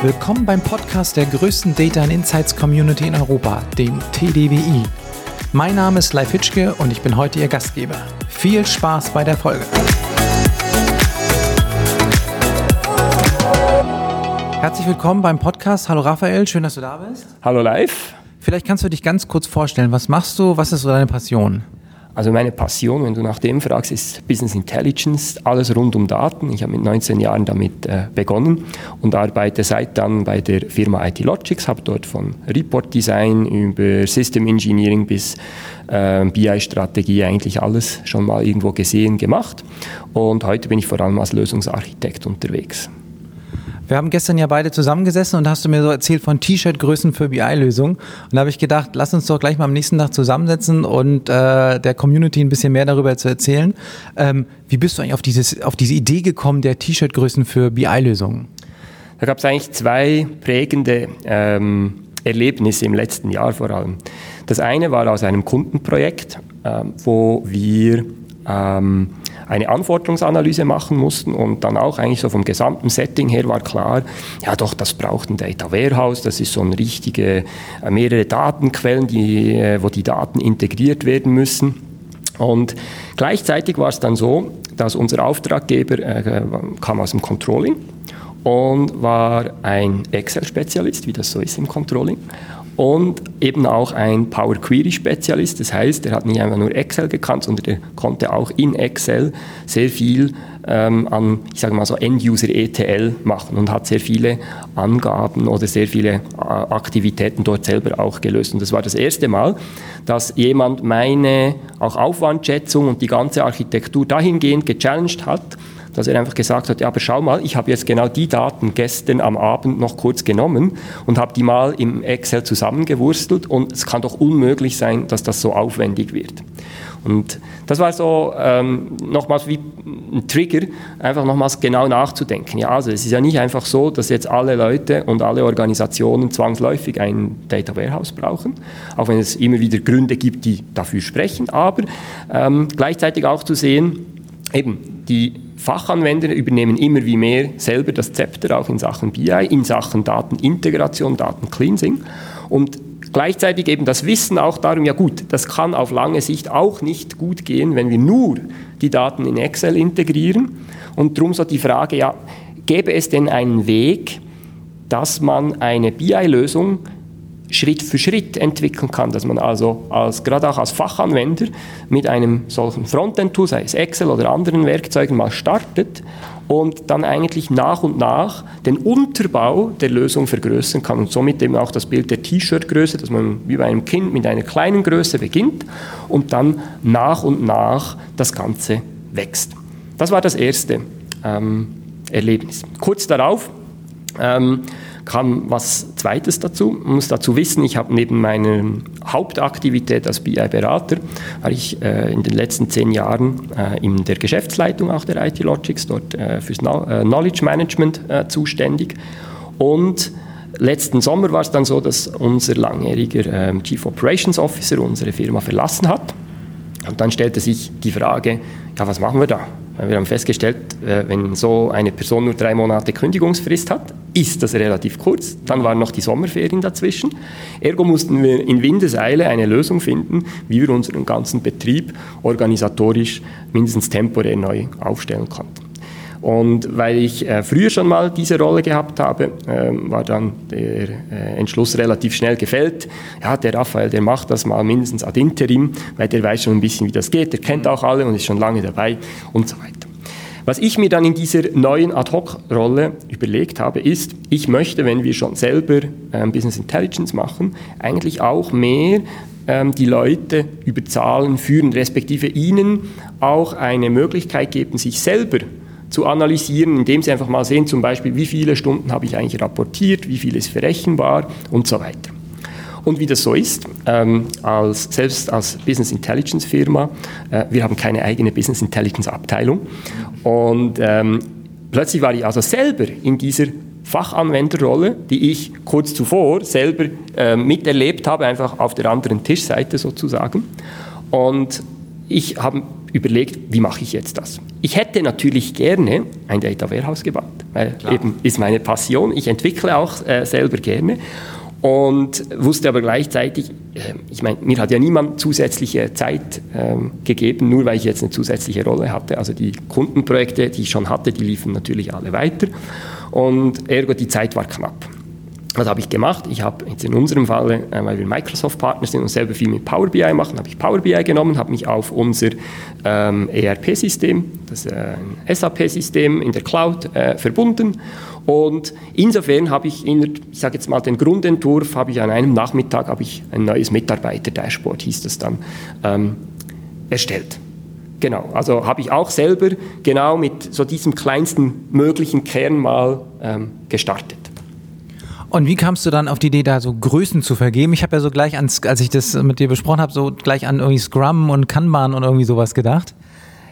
Willkommen beim Podcast der größten Data and Insights Community in Europa, dem TDWI. Mein Name ist Leif Hitschke und ich bin heute Ihr Gastgeber. Viel Spaß bei der Folge. Herzlich willkommen beim Podcast. Hallo Raphael, schön, dass du da bist. Hallo Live. Vielleicht kannst du dich ganz kurz vorstellen. Was machst du? Was ist so deine Passion? Also meine Passion, wenn du nach dem fragst, ist Business Intelligence, alles rund um Daten. Ich habe mit 19 Jahren damit äh, begonnen und arbeite seit dann bei der Firma IT Logics, habe dort von Report Design über System Engineering bis äh, BI-Strategie eigentlich alles schon mal irgendwo gesehen, gemacht. Und heute bin ich vor allem als Lösungsarchitekt unterwegs. Wir haben gestern ja beide zusammengesessen und hast du mir so erzählt von T-Shirt-Größen für BI-Lösungen. Und da habe ich gedacht, lass uns doch gleich mal am nächsten Tag zusammensetzen und äh, der Community ein bisschen mehr darüber zu erzählen. Ähm, wie bist du eigentlich auf, dieses, auf diese Idee gekommen der T-Shirt-Größen für BI-Lösungen? Da gab es eigentlich zwei prägende ähm, Erlebnisse im letzten Jahr vor allem. Das eine war aus einem Kundenprojekt, äh, wo wir ähm, eine Anforderungsanalyse machen mussten und dann auch eigentlich so vom gesamten Setting her war klar, ja doch, das braucht ein Data Warehouse, das ist so eine richtige, äh, mehrere Datenquellen, die, äh, wo die Daten integriert werden müssen. Und gleichzeitig war es dann so, dass unser Auftraggeber äh, kam aus dem Controlling und war ein Excel-Spezialist, wie das so ist im Controlling und eben auch ein Power Query Spezialist. Das heißt, er hat nicht einfach nur Excel gekannt, sondern er konnte auch in Excel sehr viel ähm, an, ich sage mal so, End-User ETL machen und hat sehr viele Angaben oder sehr viele äh, Aktivitäten dort selber auch gelöst. Und das war das erste Mal, dass jemand meine auch Aufwandschätzung und die ganze Architektur dahingehend gechallenged hat, dass er einfach gesagt hat, ja, aber schau mal, ich habe jetzt genau die Daten gestern am Abend noch kurz genommen und habe die mal im Excel zusammengewurstelt und es kann doch unmöglich sein, dass das so aufwendig wird. Und das war so ähm, nochmals wie ein Trigger, einfach nochmals genau nachzudenken. Ja, also es ist ja nicht einfach so, dass jetzt alle Leute und alle Organisationen zwangsläufig ein Data Warehouse brauchen, auch wenn es immer wieder Gründe gibt, die dafür sprechen, aber ähm, gleichzeitig auch zu sehen, eben die Fachanwender übernehmen immer wie mehr selber das Zepter, auch in Sachen BI, in Sachen Datenintegration, Datencleansing. Und gleichzeitig eben das Wissen auch darum, ja gut, das kann auf lange Sicht auch nicht gut gehen, wenn wir nur die Daten in Excel integrieren. Und darum so die Frage, ja, gäbe es denn einen Weg, dass man eine BI-Lösung Schritt für Schritt entwickeln kann, dass man also als, gerade auch als Fachanwender mit einem solchen Frontend-Tool, sei es Excel oder anderen Werkzeugen, mal startet und dann eigentlich nach und nach den Unterbau der Lösung vergrößern kann und somit eben auch das Bild der T-Shirt-Größe, dass man wie bei einem Kind mit einer kleinen Größe beginnt und dann nach und nach das Ganze wächst. Das war das erste ähm, Erlebnis. Kurz darauf ähm, kam was Zweites dazu. Man muss dazu wissen, ich habe neben meiner Hauptaktivität als BI-Berater, war ich äh, in den letzten zehn Jahren äh, in der Geschäftsleitung auch der IT Logics, dort äh, fürs no äh, Knowledge Management äh, zuständig. Und letzten Sommer war es dann so, dass unser langjähriger ähm, Chief Operations Officer unsere Firma verlassen hat. Und dann stellte sich die Frage, ja, was machen wir da? Wir haben festgestellt, äh, wenn so eine Person nur drei Monate Kündigungsfrist hat, ist das relativ kurz. Dann waren noch die Sommerferien dazwischen. Ergo mussten wir in Windeseile eine Lösung finden, wie wir unseren ganzen Betrieb organisatorisch mindestens temporär neu aufstellen konnten. Und weil ich äh, früher schon mal diese Rolle gehabt habe, äh, war dann der äh, Entschluss relativ schnell gefällt. Ja, der Raphael, der macht das mal mindestens ad interim, weil der weiß schon ein bisschen, wie das geht, der kennt auch alle und ist schon lange dabei und so weiter. Was ich mir dann in dieser neuen Ad-Hoc-Rolle überlegt habe, ist, ich möchte, wenn wir schon selber ähm, Business Intelligence machen, eigentlich auch mehr ähm, die Leute über Zahlen führen, respektive ihnen auch eine Möglichkeit geben, sich selber zu analysieren, indem sie einfach mal sehen, zum Beispiel, wie viele Stunden habe ich eigentlich rapportiert, wie viel ist verrechenbar und so weiter. Und wie das so ist, ähm, als, selbst als Business Intelligence Firma, äh, wir haben keine eigene Business Intelligence Abteilung. Und ähm, plötzlich war ich also selber in dieser Fachanwenderrolle, die ich kurz zuvor selber äh, miterlebt habe, einfach auf der anderen Tischseite sozusagen. Und ich habe überlegt, wie mache ich jetzt das? Ich hätte natürlich gerne ein Data Warehouse gebaut, weil Klar. eben ist meine Passion. Ich entwickle auch äh, selber gerne und wusste aber gleichzeitig, äh, ich meine, mir hat ja niemand zusätzliche Zeit äh, gegeben, nur weil ich jetzt eine zusätzliche Rolle hatte. Also die Kundenprojekte, die ich schon hatte, die liefen natürlich alle weiter und ergo die Zeit war knapp. Was habe ich gemacht? Ich habe jetzt in unserem Fall, äh, weil wir Microsoft-Partner sind und selber viel mit Power BI machen, habe ich Power BI genommen, habe mich auf unser ähm, ERP-System, das äh, SAP-System in der Cloud, äh, verbunden. Und insofern habe ich, in, ich sage jetzt mal den Grundentwurf, habe ich an einem Nachmittag habe ich ein neues Mitarbeiter-Dashboard, hieß das dann, ähm, erstellt. Genau, also habe ich auch selber genau mit so diesem kleinsten möglichen Kern mal ähm, gestartet. Und wie kamst du dann auf die Idee, da so Größen zu vergeben? Ich habe ja so gleich, ans, als ich das mit dir besprochen habe, so gleich an irgendwie Scrum und Kanban und irgendwie sowas gedacht.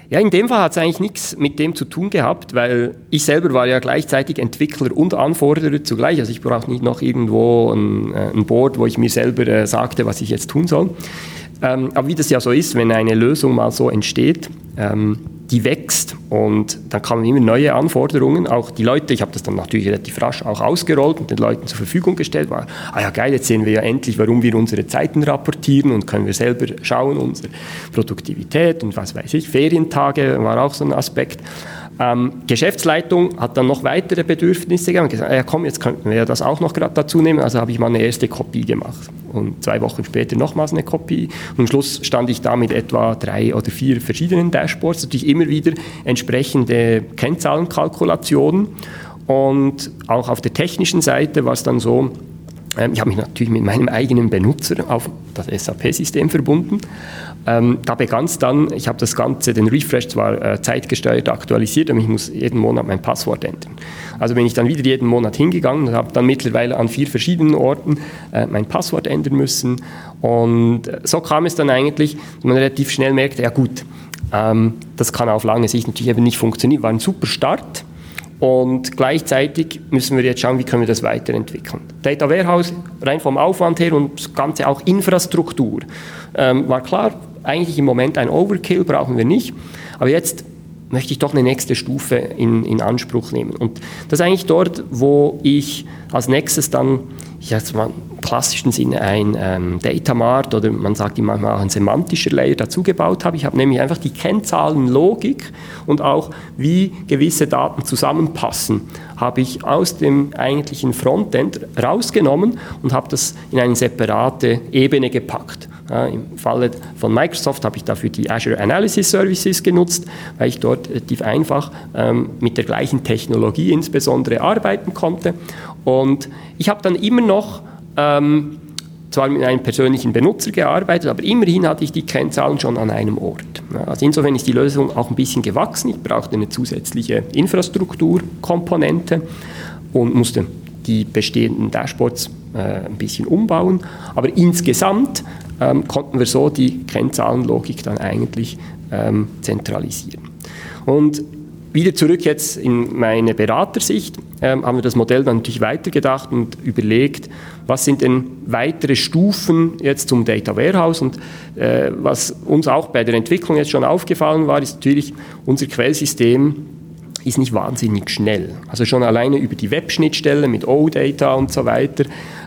Ja, in dem Fall hat es eigentlich nichts mit dem zu tun gehabt, weil ich selber war ja gleichzeitig Entwickler und Anforderer zugleich. Also ich brauche nicht noch irgendwo ein, äh, ein Board, wo ich mir selber äh, sagte, was ich jetzt tun soll. Ähm, aber wie das ja so ist, wenn eine Lösung mal so entsteht, ähm, die wächst und dann kamen immer neue Anforderungen. Auch die Leute, ich habe das dann natürlich relativ rasch auch ausgerollt und den Leuten zur Verfügung gestellt. War, ah ja geil, jetzt sehen wir ja endlich, warum wir unsere Zeiten rapportieren und können wir selber schauen, unsere Produktivität und was weiß ich. Ferientage war auch so ein Aspekt. Ähm, Geschäftsleitung hat dann noch weitere Bedürfnisse gehabt und gesagt, ja komm, jetzt könnten wir das auch noch gerade dazu nehmen. Also habe ich mal eine erste Kopie gemacht und zwei Wochen später nochmals eine Kopie. Und am Schluss stand ich da mit etwa drei oder vier verschiedenen Dashboards, natürlich immer wieder entsprechende Kennzahlenkalkulationen. Und auch auf der technischen Seite war es dann so, ich habe mich natürlich mit meinem eigenen Benutzer auf das SAP-System verbunden ähm, da begann es dann, ich habe das Ganze, den Refresh zwar äh, zeitgesteuert aktualisiert, aber ich muss jeden Monat mein Passwort ändern. Also bin ich dann wieder jeden Monat hingegangen und habe dann mittlerweile an vier verschiedenen Orten äh, mein Passwort ändern müssen. Und äh, so kam es dann eigentlich, dass man relativ schnell merkte, ja gut, ähm, das kann auf lange Sicht natürlich eben nicht funktionieren. War ein super Start. Und gleichzeitig müssen wir jetzt schauen, wie können wir das weiterentwickeln. Data Warehouse, rein vom Aufwand her und das Ganze auch Infrastruktur. Ähm, war klar, eigentlich im Moment ein Overkill, brauchen wir nicht. Aber jetzt möchte ich doch eine nächste Stufe in, in Anspruch nehmen. Und das ist eigentlich dort, wo ich als nächstes dann, ich jetzt mal im klassischen Sinne ein ähm, Data Mart oder man sagt manchmal auch ein semantischer Layer dazu gebaut habe. Ich habe nämlich einfach die Kennzahlenlogik und auch wie gewisse Daten zusammenpassen, habe ich aus dem eigentlichen Frontend rausgenommen und habe das in eine separate Ebene gepackt. Im Falle von Microsoft habe ich dafür die Azure Analysis Services genutzt, weil ich dort relativ einfach ähm, mit der gleichen Technologie insbesondere arbeiten konnte. Und ich habe dann immer noch ähm, zwar mit einem persönlichen Benutzer gearbeitet, aber immerhin hatte ich die Kennzahlen schon an einem Ort. Also insofern ist die Lösung auch ein bisschen gewachsen. Ich brauchte eine zusätzliche Infrastrukturkomponente und musste die bestehenden Dashboards äh, ein bisschen umbauen. Aber insgesamt ähm, konnten wir so die Kennzahlenlogik dann eigentlich ähm, zentralisieren. Und wieder zurück jetzt in meine Beratersicht, ähm, haben wir das Modell dann natürlich weitergedacht und überlegt, was sind denn weitere Stufen jetzt zum Data Warehouse und äh, was uns auch bei der Entwicklung jetzt schon aufgefallen war, ist natürlich unser Quellsystem ist nicht wahnsinnig schnell. Also schon alleine über die Webschnittstelle mit OData und so weiter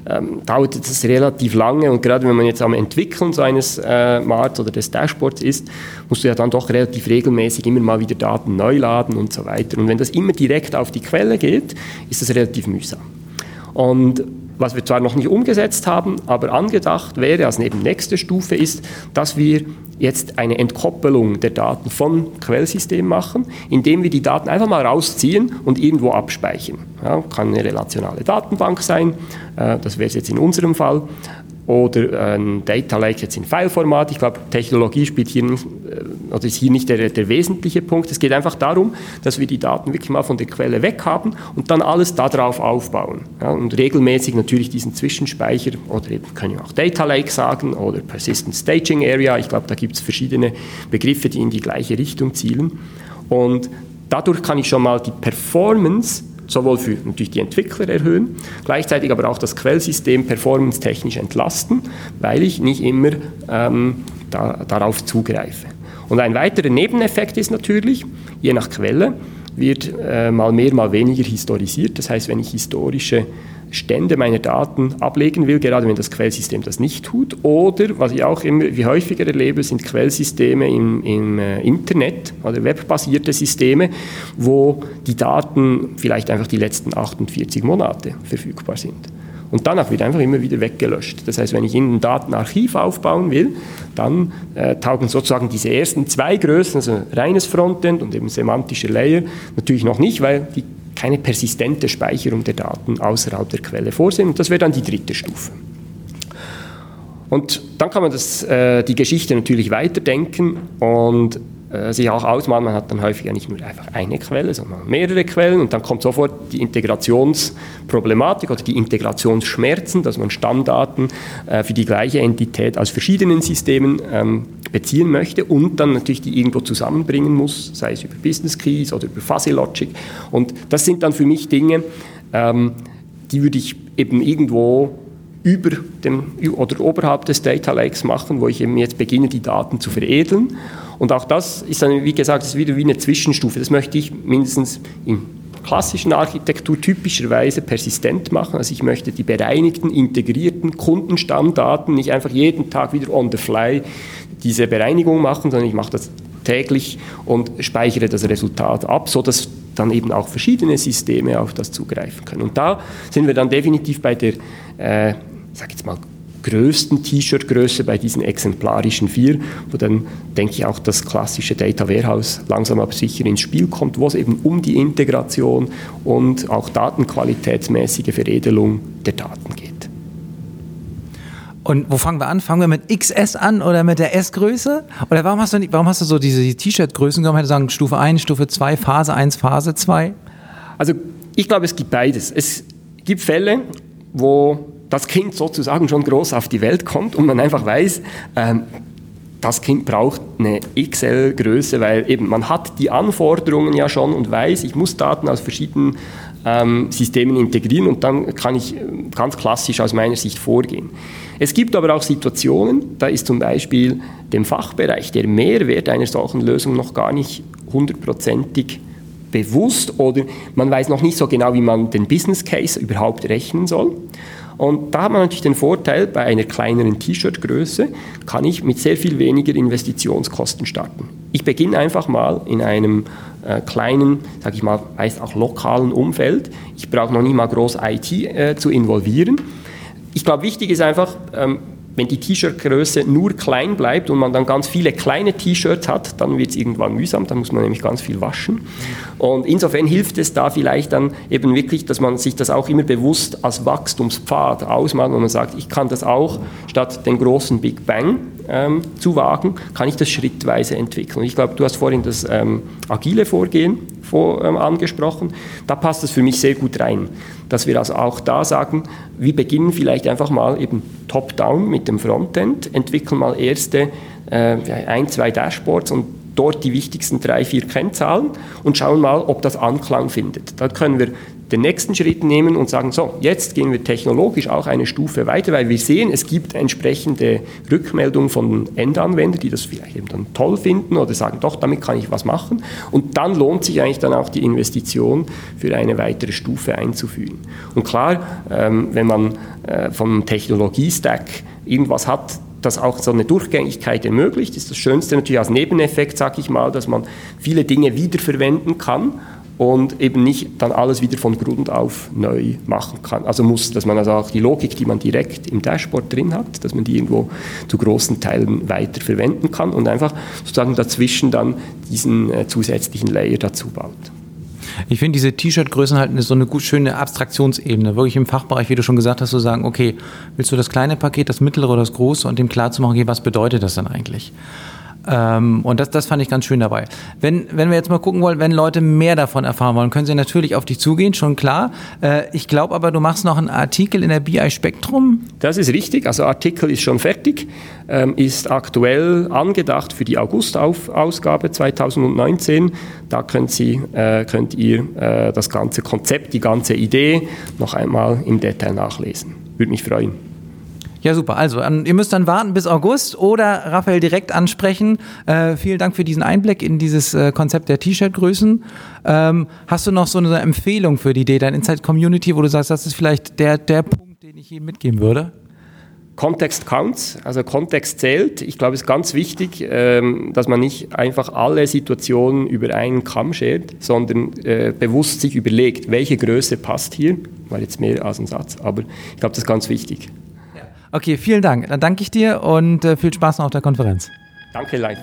ähm, dauert das relativ lange und gerade wenn man jetzt am Entwickeln so eines äh, Marts oder des Dashboards ist, musst du ja dann doch relativ regelmäßig immer mal wieder Daten neu laden und so weiter. Und wenn das immer direkt auf die Quelle geht, ist das relativ mühsam. Und was wir zwar noch nicht umgesetzt haben, aber angedacht wäre als neben nächste Stufe ist, dass wir jetzt eine Entkoppelung der Daten vom Quellsystem machen, indem wir die Daten einfach mal rausziehen und irgendwo abspeichern. Ja, kann eine relationale Datenbank sein, äh, das wäre es jetzt in unserem Fall, oder ein Data Lake jetzt in Fileformat. Ich glaube, Technologie spielt hier oder ist hier nicht der, der wesentliche Punkt. Es geht einfach darum, dass wir die Daten wirklich mal von der Quelle weg haben und dann alles darauf aufbauen. Ja, und regelmäßig natürlich diesen Zwischenspeicher oder eben können wir auch Data Lake sagen oder Persistent Staging Area. Ich glaube, da gibt es verschiedene Begriffe, die in die gleiche Richtung zielen. Und dadurch kann ich schon mal die Performance sowohl für natürlich die Entwickler erhöhen, gleichzeitig aber auch das Quellsystem performance-technisch entlasten, weil ich nicht immer ähm, da, darauf zugreife. Und ein weiterer Nebeneffekt ist natürlich, je nach Quelle wird äh, mal mehr, mal weniger historisiert. Das heißt, wenn ich historische Stände meiner Daten ablegen will, gerade wenn das Quellsystem das nicht tut. Oder, was ich auch immer wie häufiger erlebe, sind Quellsysteme im, im äh, Internet oder webbasierte Systeme, wo die Daten vielleicht einfach die letzten 48 Monate verfügbar sind. Und danach wird einfach immer wieder weggelöscht. Das heißt, wenn ich in ein Datenarchiv aufbauen will, dann äh, taugen sozusagen diese ersten zwei Größen, also reines Frontend und eben semantische Layer, natürlich noch nicht, weil die keine persistente Speicherung der Daten außerhalb der Quelle vorsehen. Und das wäre dann die dritte Stufe. Und dann kann man das, äh, die Geschichte natürlich weiterdenken und äh, sich auch ausmalen. Man hat dann häufig ja nicht nur einfach eine Quelle, sondern mehrere Quellen und dann kommt sofort die Integrationsproblematik oder die Integrationsschmerzen, dass man Stammdaten äh, für die gleiche Entität aus verschiedenen Systemen ähm, beziehen möchte und dann natürlich die irgendwo zusammenbringen muss, sei es über Business Keys oder über Fuzzy Logic. Und das sind dann für mich Dinge, ähm, die würde ich eben irgendwo über dem oder oberhalb des Data Lakes machen, wo ich eben jetzt beginne, die Daten zu veredeln und auch das ist dann, wie gesagt, ist wieder wie eine Zwischenstufe. Das möchte ich mindestens in klassischen Architektur typischerweise persistent machen. Also ich möchte die bereinigten, integrierten Kundenstammdaten nicht einfach jeden Tag wieder on the fly diese Bereinigung machen, sondern ich mache das täglich und speichere das Resultat ab, sodass dann eben auch verschiedene Systeme auf das zugreifen können. Und da sind wir dann definitiv bei der, äh, sag jetzt mal, größten T-Shirt-Größe bei diesen exemplarischen vier, wo dann denke ich auch das klassische Data Warehouse langsam aber sicher ins Spiel kommt, wo es eben um die Integration und auch datenqualitätsmäßige Veredelung der Daten geht. Und wo fangen wir an? Fangen wir mit XS an oder mit der S-Größe? Oder warum hast du nicht, warum hast du so diese T-Shirt-Größen genommen? Hätte sagen Stufe 1, Stufe 2, Phase 1, Phase 2? Also ich glaube, es gibt beides. Es gibt Fälle, wo das Kind sozusagen schon groß auf die Welt kommt und man einfach weiß, ähm, das Kind braucht eine XL-Größe, weil eben man hat die Anforderungen ja schon und weiß, ich muss Daten aus verschiedenen ähm, Systemen integrieren und dann kann ich äh, ganz klassisch aus meiner Sicht vorgehen. Es gibt aber auch Situationen, da ist zum Beispiel dem Fachbereich der Mehrwert einer solchen Lösung noch gar nicht hundertprozentig bewusst oder man weiß noch nicht so genau, wie man den Business Case überhaupt rechnen soll. Und da hat man natürlich den Vorteil, bei einer kleineren T-Shirt-Größe kann ich mit sehr viel weniger Investitionskosten starten. Ich beginne einfach mal in einem äh, kleinen, sage ich mal, meist auch lokalen Umfeld. Ich brauche noch nicht mal groß IT äh, zu involvieren. Ich glaube, wichtig ist einfach, ähm, wenn die T-Shirt-Größe nur klein bleibt und man dann ganz viele kleine T-Shirts hat, dann wird es irgendwann mühsam, dann muss man nämlich ganz viel waschen. Und insofern hilft es da vielleicht dann eben wirklich, dass man sich das auch immer bewusst als Wachstumspfad ausmalt und man sagt, ich kann das auch statt den großen Big Bang ähm, zu wagen, kann ich das schrittweise entwickeln. Und ich glaube, du hast vorhin das ähm, agile Vorgehen vor, ähm, angesprochen. Da passt es für mich sehr gut rein, dass wir also auch da sagen, wir beginnen vielleicht einfach mal eben top-down mit dem Frontend, entwickeln mal erste äh, ein, zwei Dashboards und dort die wichtigsten drei, vier Kennzahlen und schauen mal, ob das Anklang findet. Da können wir den nächsten Schritt nehmen und sagen, so, jetzt gehen wir technologisch auch eine Stufe weiter, weil wir sehen, es gibt entsprechende Rückmeldungen von Endanwendern, die das vielleicht eben dann toll finden oder sagen, doch, damit kann ich was machen. Und dann lohnt sich eigentlich dann auch die Investition für eine weitere Stufe einzuführen. Und klar, ähm, wenn man äh, vom Technologiestack irgendwas hat, das auch so eine Durchgängigkeit ermöglicht, ist das Schönste natürlich als Nebeneffekt, sage ich mal, dass man viele Dinge wiederverwenden kann und eben nicht dann alles wieder von Grund auf neu machen kann. Also muss, dass man also auch die Logik, die man direkt im Dashboard drin hat, dass man die irgendwo zu großen Teilen weiter verwenden kann und einfach sozusagen dazwischen dann diesen äh, zusätzlichen Layer dazu baut. Ich finde diese T-Shirt-Größen halt so eine gut schöne Abstraktionsebene, wirklich im Fachbereich, wie du schon gesagt hast, zu sagen, okay, willst du das kleine Paket, das mittlere oder das große und dem klar zu machen, okay, was bedeutet das dann eigentlich? Ähm, und das, das fand ich ganz schön dabei. Wenn, wenn wir jetzt mal gucken wollen, wenn Leute mehr davon erfahren wollen, können sie natürlich auf dich zugehen, schon klar. Äh, ich glaube aber, du machst noch einen Artikel in der BI Spektrum. Das ist richtig. Also Artikel ist schon fertig, ähm, ist aktuell angedacht für die August-Ausgabe 2019. Da könnt, Sie, äh, könnt ihr äh, das ganze Konzept, die ganze Idee noch einmal im Detail nachlesen. Würde mich freuen. Ja, super. Also, an, ihr müsst dann warten bis August oder Raphael direkt ansprechen. Äh, vielen Dank für diesen Einblick in dieses äh, Konzept der T-Shirt-Größen. Ähm, hast du noch so eine Empfehlung für die Data Insight Community, wo du sagst, das ist vielleicht der, der Punkt, den ich hier mitgeben würde? Kontext counts, also Kontext zählt. Ich glaube, es ist ganz wichtig, ähm, dass man nicht einfach alle Situationen über einen Kamm schert, sondern äh, bewusst sich überlegt, welche Größe passt hier. War jetzt mehr als ein Satz, aber ich glaube, das ist ganz wichtig. Okay, vielen Dank. Dann danke ich dir und äh, viel Spaß noch auf der Konferenz. Danke, live.